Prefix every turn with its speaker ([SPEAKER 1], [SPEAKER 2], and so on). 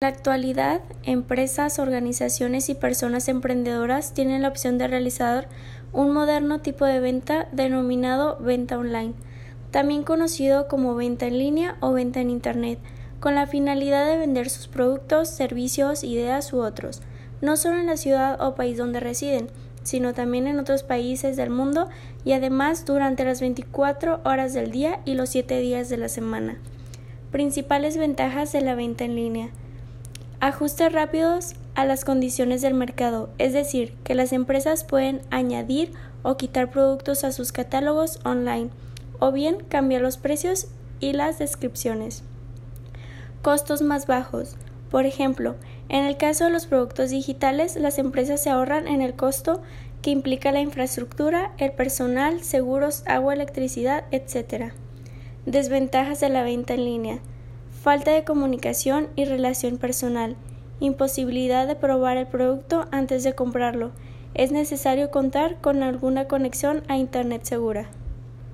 [SPEAKER 1] En la actualidad, empresas, organizaciones y personas emprendedoras tienen la opción de realizar un moderno tipo de venta denominado venta online, también conocido como venta en línea o venta en Internet, con la finalidad de vender sus productos, servicios, ideas u otros, no solo en la ciudad o país donde residen, sino también en otros países del mundo y además durante las 24 horas del día y los 7 días de la semana. Principales ventajas de la venta en línea. Ajustes rápidos a las condiciones del mercado, es decir, que las empresas pueden añadir o quitar productos a sus catálogos online, o bien cambiar los precios y las descripciones. Costos más bajos. Por ejemplo, en el caso de los productos digitales, las empresas se ahorran en el costo que implica la infraestructura, el personal, seguros, agua, electricidad, etc. Desventajas de la venta en línea falta de comunicación y relación personal, imposibilidad de probar el producto antes de comprarlo. Es necesario contar con alguna conexión a Internet segura.